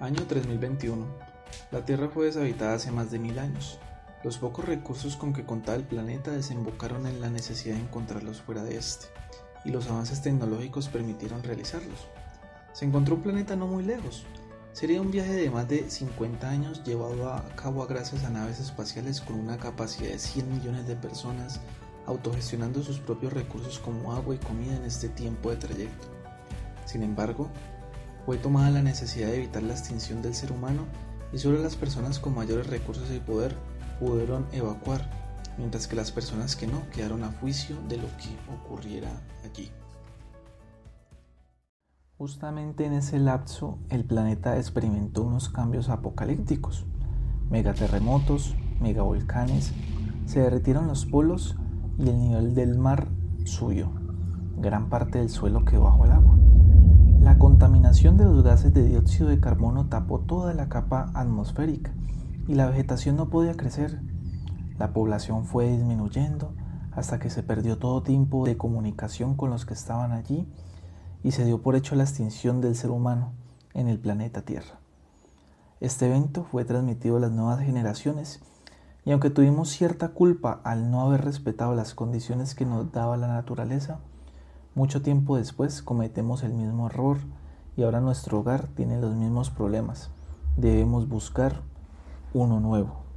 Año 3021. La Tierra fue deshabitada hace más de mil años. Los pocos recursos con que contaba el planeta desembocaron en la necesidad de encontrarlos fuera de este, y los avances tecnológicos permitieron realizarlos. Se encontró un planeta no muy lejos. Sería un viaje de más de 50 años llevado a cabo gracias a naves espaciales con una capacidad de 100 millones de personas autogestionando sus propios recursos como agua y comida en este tiempo de trayecto. Sin embargo, fue tomada la necesidad de evitar la extinción del ser humano y solo las personas con mayores recursos y poder pudieron evacuar, mientras que las personas que no quedaron a juicio de lo que ocurriera allí. Justamente en ese lapso el planeta experimentó unos cambios apocalípticos, megaterremotos, megavolcanes, se derritieron los polos y el nivel del mar subió. Gran parte del suelo quedó bajo el agua. La contaminación de los gases de dióxido de carbono tapó toda la capa atmosférica y la vegetación no podía crecer. La población fue disminuyendo hasta que se perdió todo tipo de comunicación con los que estaban allí y se dio por hecho la extinción del ser humano en el planeta Tierra. Este evento fue transmitido a las nuevas generaciones y aunque tuvimos cierta culpa al no haber respetado las condiciones que nos daba la naturaleza, mucho tiempo después cometemos el mismo error y ahora nuestro hogar tiene los mismos problemas. Debemos buscar uno nuevo.